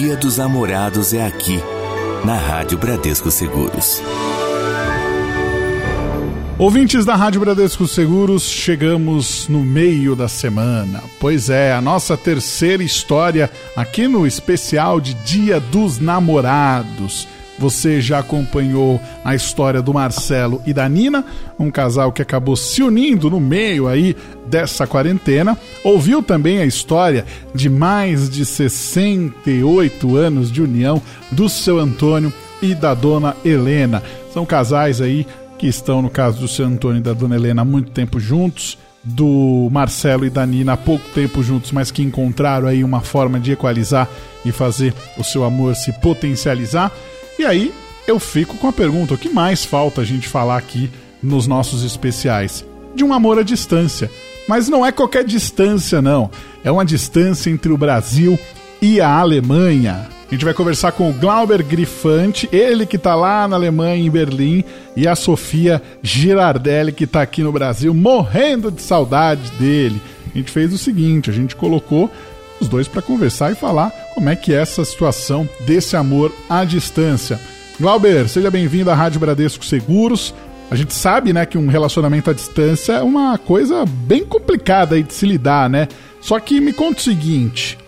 Dia dos Namorados é aqui, na Rádio Bradesco Seguros. Ouvintes da Rádio Bradesco Seguros, chegamos no meio da semana. Pois é, a nossa terceira história aqui no especial de Dia dos Namorados. Você já acompanhou a história do Marcelo e da Nina, um casal que acabou se unindo no meio aí dessa quarentena. Ouviu também a história de mais de 68 anos de união do seu Antônio e da dona Helena. São casais aí que estão, no caso do seu Antônio e da dona Helena, há muito tempo juntos do Marcelo e da Nina há pouco tempo juntos, mas que encontraram aí uma forma de equalizar e fazer o seu amor se potencializar. E aí eu fico com a pergunta: o que mais falta a gente falar aqui nos nossos especiais? De um amor à distância. Mas não é qualquer distância, não. É uma distância entre o Brasil e a Alemanha. A gente vai conversar com o Glauber Grifante, ele que está lá na Alemanha, em Berlim, e a Sofia Girardelli, que está aqui no Brasil, morrendo de saudade dele. A gente fez o seguinte: a gente colocou os dois para conversar e falar como é que é essa situação desse amor à distância. Glauber, seja bem-vindo à Rádio Bradesco Seguros. A gente sabe, né, que um relacionamento à distância é uma coisa bem complicada de se lidar, né? Só que me conta o seguinte,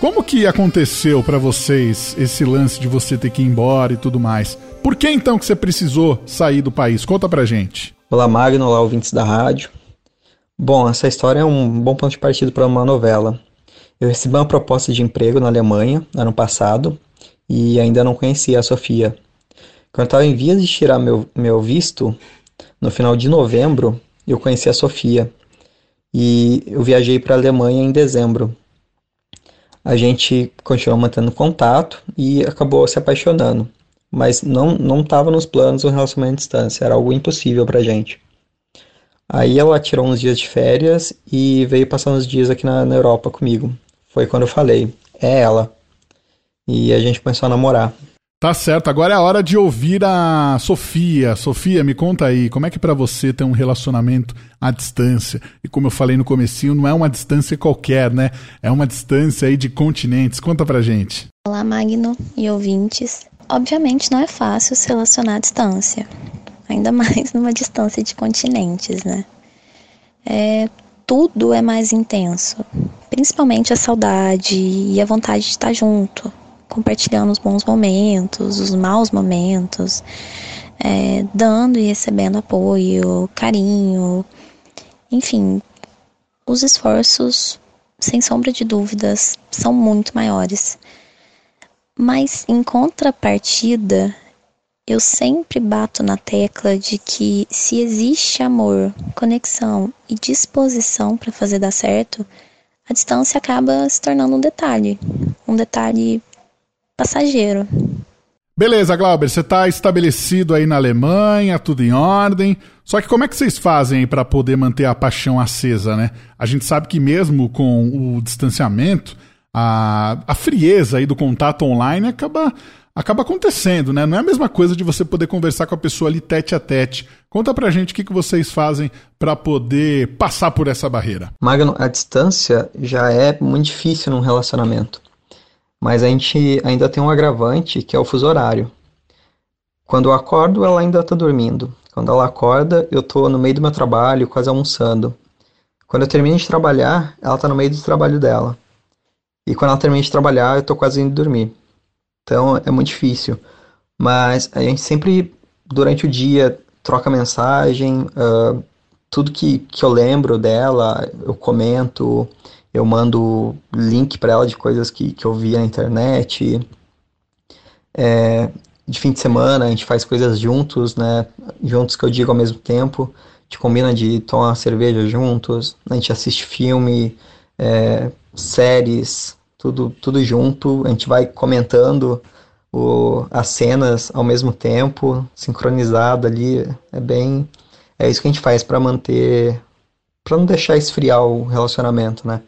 como que aconteceu para vocês esse lance de você ter que ir embora e tudo mais? Por que então que você precisou sair do país? Conta pra gente. Olá, Magno, olá, ouvintes da rádio. Bom, essa história é um bom ponto de partida para uma novela. Eu recebi uma proposta de emprego na Alemanha ano passado e ainda não conhecia a Sofia. Quando eu estava em vias de tirar meu, meu visto, no final de novembro, eu conheci a Sofia e eu viajei para a Alemanha em dezembro. A gente continuou mantendo contato e acabou se apaixonando, mas não não estava nos planos um relacionamento à distância, era algo impossível para a gente. Aí ela tirou uns dias de férias e veio passar uns dias aqui na, na Europa comigo foi quando eu falei, é ela. E a gente começou a namorar. Tá certo, agora é a hora de ouvir a Sofia. Sofia, me conta aí, como é que para você ter um relacionamento à distância? E como eu falei no comecinho, não é uma distância qualquer, né? É uma distância aí de continentes. Conta pra gente. Olá, Magno e ouvintes. Obviamente não é fácil se relacionar à distância, ainda mais numa distância de continentes, né? É, tudo é mais intenso, principalmente a saudade e a vontade de estar junto, compartilhando os bons momentos, os maus momentos, é, dando e recebendo apoio, carinho, enfim, os esforços, sem sombra de dúvidas, são muito maiores. Mas em contrapartida, eu sempre bato na tecla de que se existe amor, conexão e disposição para fazer dar certo, a distância acaba se tornando um detalhe, um detalhe passageiro. Beleza, Glauber, você está estabelecido aí na Alemanha, tudo em ordem. Só que como é que vocês fazem para poder manter a paixão acesa, né? A gente sabe que mesmo com o distanciamento, a, a frieza aí do contato online acaba acaba acontecendo, né? Não é a mesma coisa de você poder conversar com a pessoa ali tete a tete. Conta pra gente o que, que vocês fazem para poder passar por essa barreira. Magno, a distância já é muito difícil num relacionamento. Mas a gente ainda tem um agravante que é o fuso horário. Quando eu acordo, ela ainda está dormindo. Quando ela acorda, eu estou no meio do meu trabalho, quase almoçando. Quando eu termino de trabalhar, ela está no meio do trabalho dela. E quando ela termina de trabalhar, eu estou quase indo dormir. Então é muito difícil. Mas a gente sempre, durante o dia, troca mensagem, uh, tudo que, que eu lembro dela, eu comento, eu mando link para ela de coisas que, que eu vi na internet. É, de fim de semana a gente faz coisas juntos, né? Juntos que eu digo ao mesmo tempo. A gente combina de tomar cerveja juntos, a gente assiste filme, é, séries, tudo, tudo junto. A gente vai comentando o, as cenas ao mesmo tempo, sincronizado ali. É bem. É isso que a gente faz para manter. para não deixar esfriar o relacionamento, né?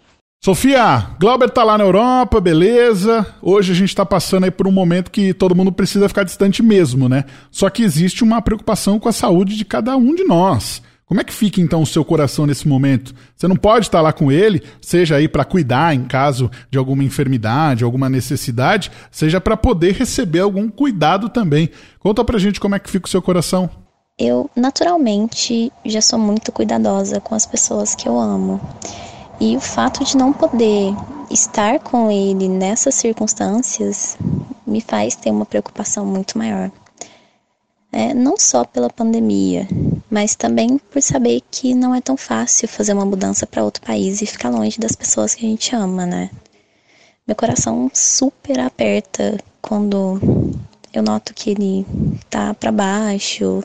Sofia, Glauber tá lá na Europa, beleza. Hoje a gente tá passando aí por um momento que todo mundo precisa ficar distante mesmo, né? Só que existe uma preocupação com a saúde de cada um de nós. Como é que fica então o seu coração nesse momento? Você não pode estar lá com ele, seja aí para cuidar em caso de alguma enfermidade, alguma necessidade, seja para poder receber algum cuidado também. Conta pra gente como é que fica o seu coração. Eu, naturalmente, já sou muito cuidadosa com as pessoas que eu amo. E o fato de não poder estar com ele nessas circunstâncias me faz ter uma preocupação muito maior. É, não só pela pandemia, mas também por saber que não é tão fácil fazer uma mudança para outro país e ficar longe das pessoas que a gente ama, né? Meu coração super aperta quando eu noto que ele tá para baixo.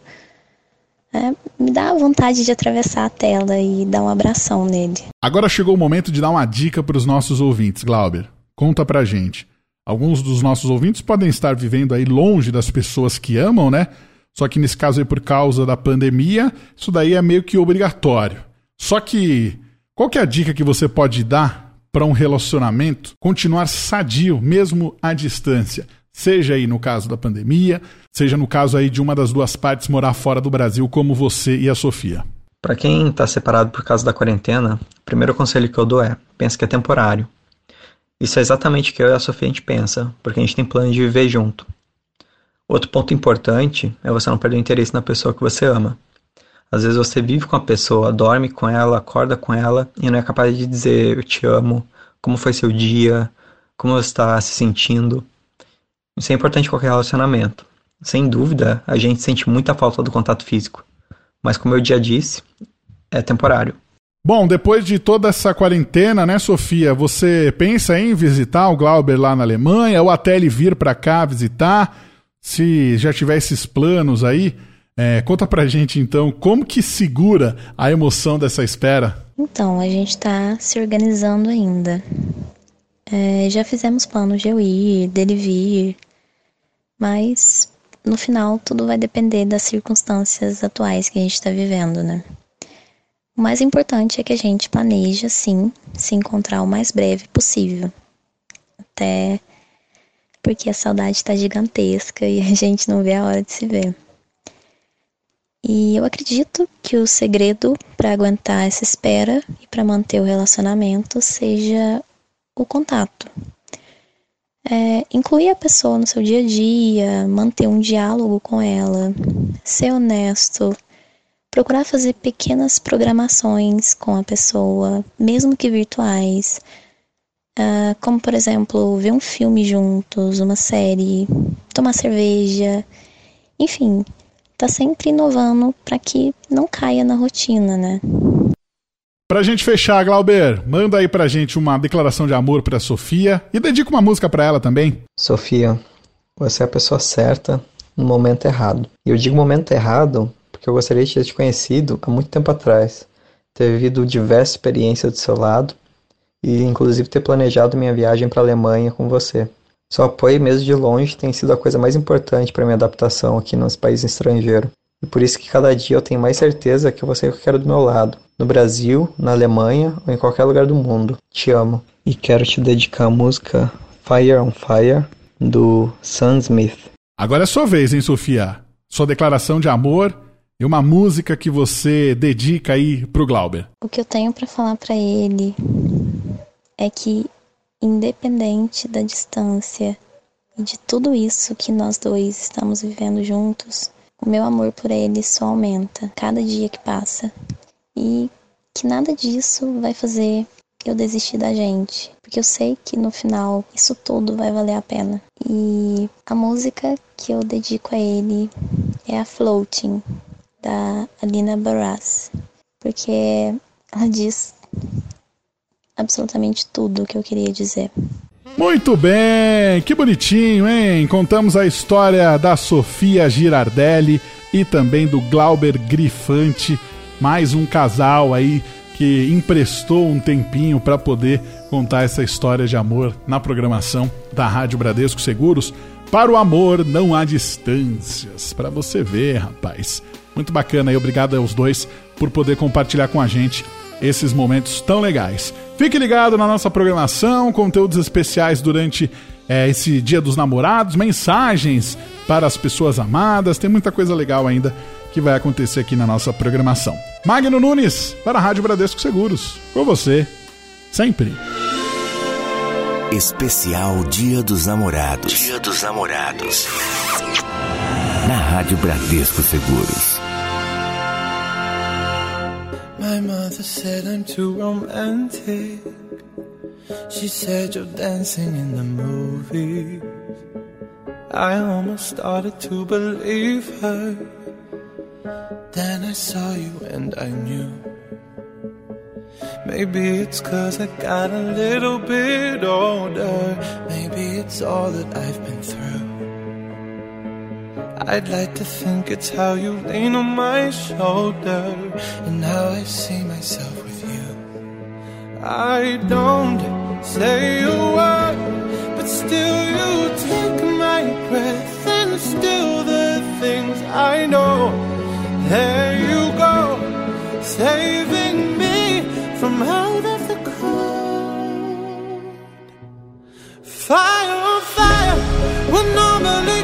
É, me dá vontade de atravessar a tela e dar um abração nele. Agora chegou o momento de dar uma dica para os nossos ouvintes, Glauber. Conta pra gente. Alguns dos nossos ouvintes podem estar vivendo aí longe das pessoas que amam, né? Só que nesse caso aí, por causa da pandemia, isso daí é meio que obrigatório. Só que, qual que é a dica que você pode dar para um relacionamento continuar sadio, mesmo à distância? Seja aí no caso da pandemia, seja no caso aí de uma das duas partes morar fora do Brasil, como você e a Sofia. Para quem está separado por causa da quarentena, o primeiro conselho que eu dou é: pense que é temporário. Isso é exatamente o que eu e a Sofia a gente pensa, porque a gente tem plano de viver junto. Outro ponto importante é você não perder o interesse na pessoa que você ama. Às vezes você vive com a pessoa, dorme com ela, acorda com ela e não é capaz de dizer eu te amo, como foi seu dia, como você está se sentindo. Isso é importante em qualquer relacionamento. Sem dúvida, a gente sente muita falta do contato físico. Mas como eu já disse, é temporário. Bom, depois de toda essa quarentena, né, Sofia, você pensa em visitar o Glauber lá na Alemanha ou até ele vir para cá visitar? Se já tiver esses planos aí, é, conta pra gente então como que segura a emoção dessa espera. Então, a gente está se organizando ainda. É, já fizemos planos de eu ir, dele vir, mas no final tudo vai depender das circunstâncias atuais que a gente está vivendo, né? O mais importante é que a gente planeja, sim, se encontrar o mais breve possível. Até porque a saudade está gigantesca e a gente não vê a hora de se ver. E eu acredito que o segredo para aguentar essa espera e para manter o relacionamento seja o contato. É, incluir a pessoa no seu dia a dia, manter um diálogo com ela, ser honesto, procurar fazer pequenas programações com a pessoa, mesmo que virtuais, Uh, como, por exemplo, ver um filme juntos, uma série, tomar cerveja, enfim, tá sempre inovando para que não caia na rotina, né? Pra gente fechar, Glauber, manda aí pra gente uma declaração de amor pra Sofia e dedica uma música pra ela também. Sofia, você é a pessoa certa no momento errado. E eu digo momento errado porque eu gostaria de ter te conhecido há muito tempo atrás, ter vivido diversas experiências do seu lado e inclusive ter planejado minha viagem para a Alemanha com você. Seu apoio, mesmo de longe, tem sido a coisa mais importante para minha adaptação aqui nos países estrangeiros. E por isso que cada dia eu tenho mais certeza que você que eu quero do meu lado. No Brasil, na Alemanha ou em qualquer lugar do mundo. Te amo. E quero te dedicar a música Fire on Fire, do Sam Smith. Agora é sua vez, hein, Sofia? Sua declaração de amor e uma música que você dedica aí pro Glauber. O que eu tenho para falar para ele é que, independente da distância e de tudo isso que nós dois estamos vivendo juntos, o meu amor por ele só aumenta cada dia que passa. E que nada disso vai fazer eu desistir da gente, porque eu sei que no final isso tudo vai valer a pena. E a música que eu dedico a ele é a Floating, da Alina Barras, porque ela diz absolutamente tudo o que eu queria dizer. Muito bem, que bonitinho, hein? Contamos a história da Sofia Girardelli e também do Glauber Grifante, mais um casal aí que emprestou um tempinho para poder contar essa história de amor na programação da Rádio Bradesco Seguros. Para o amor não há distâncias, para você ver, rapaz. Muito bacana e obrigado aos dois por poder compartilhar com a gente esses momentos tão legais. Fique ligado na nossa programação, conteúdos especiais durante é, esse Dia dos Namorados, mensagens para as pessoas amadas, tem muita coisa legal ainda que vai acontecer aqui na nossa programação. Magno Nunes, para a Rádio Bradesco Seguros. Com você, sempre. Especial Dia dos Namorados. Dia dos Namorados. Na Rádio Bradesco Seguros. My mother said I'm too romantic. She said you're dancing in the movies. I almost started to believe her. Then I saw you and I knew. Maybe it's cause I got a little bit older. Maybe it's all that I've been through. I'd like to think it's how you lean on my shoulder and how I see myself with you. I don't say a word, but still you take my breath and still the things I know. There you go, saving me from out of the cold. Fire on fire, will normally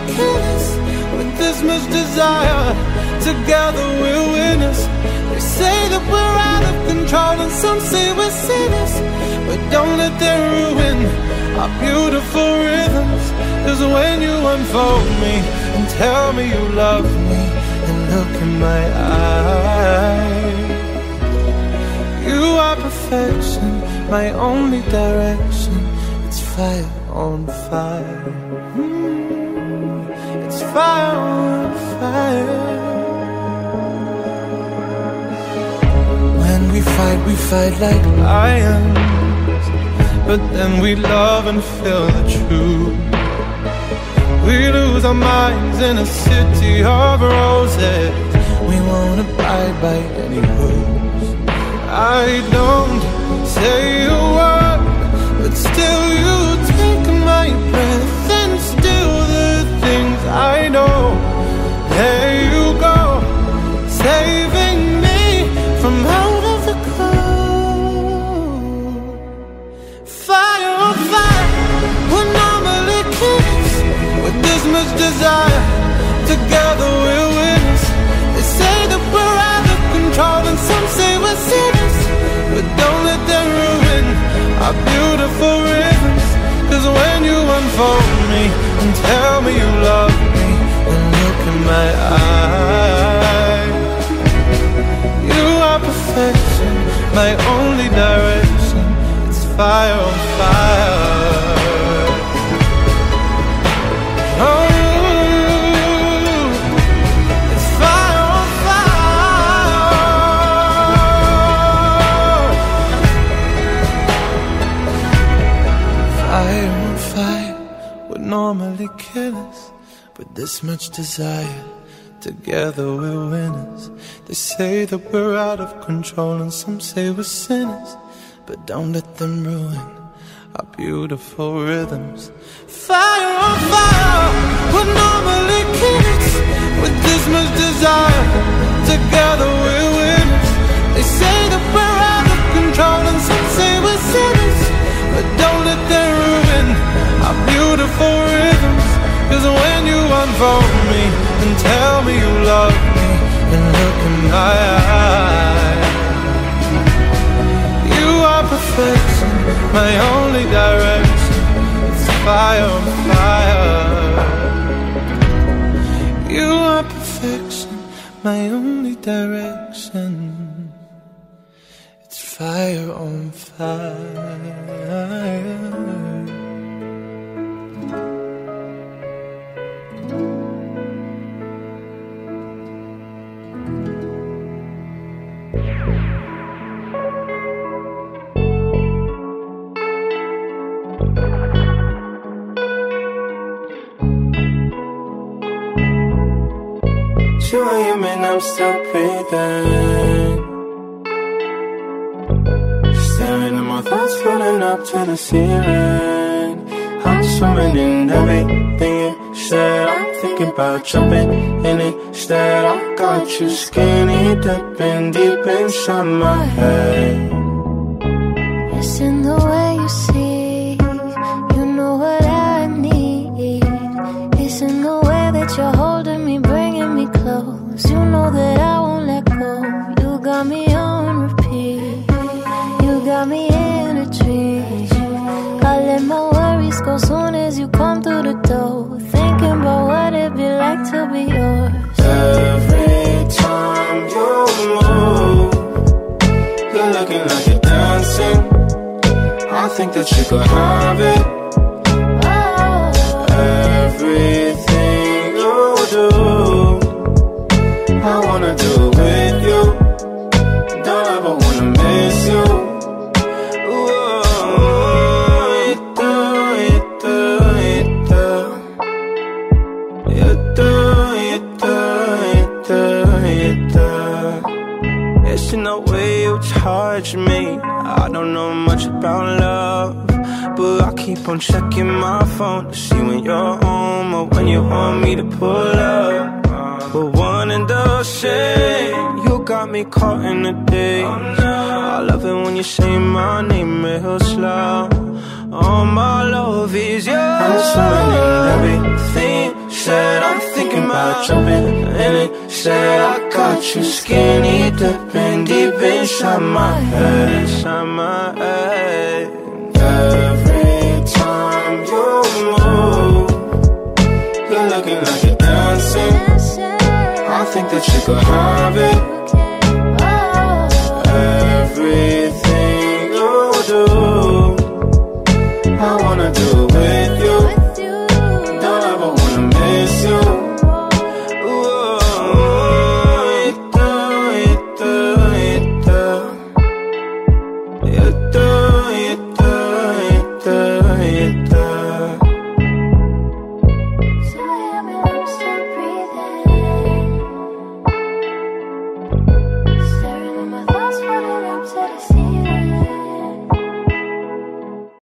this much desire. Together we're winners. They say that we're out of control, and some say we're sinners. But don't let them ruin our beautiful rhythms. Cause when you unfold me and tell me you love me, and look in my eyes, you are perfection, my only direction. It's fire on fire. Fire on fire. When we fight, we fight like lions. But then we love and feel the truth. We lose our minds in a city of roses. We won't abide by any rules. I don't say a word, but still you take my breath I know. There you go, saving me from out of the cold. Fire on fire, we're normally kids with this much desire. Together we're winners. They say that we're out of control, and some say we're sinners. But don't let them ruin our beautiful rhythms. Cause when you unfold me and tell me you love my eyes, you are perfection, my only direction. It's fire on fire. Much desire. Together we're winners. They say that we're out of control, and some say we're sinners. But don't let them ruin our beautiful rhythms. Fire on fire, we're unfold me and tell me you love me, and look in my eyes. You are perfection, my only direction. It's fire on fire. You are perfection, my only direction. It's fire on fire. Two a.m. and I'm still breathing. Staring at my thoughts filling up to the ceiling. I'm swimming in everything you said. I'm thinking about jumping in. Instead, I got you skinny dipping deep inside my head. It's in the got me on repeat. You got me in a tree. I let my worries go soon as you come through the door. Thinking about what it'd be like to be yours. Every time you move, you're looking like you're dancing. I think that you could have it. Checking my phone to see when you're home or when you want me to pull up. But one and the same, you got me caught in the days. I love it when you say my name real slow. All my love is yours. I'm swimming in everything. Said I'm thinking about jumping in it. Said I got you skinny dipping deep inside my head, inside my head. Think that you could have it.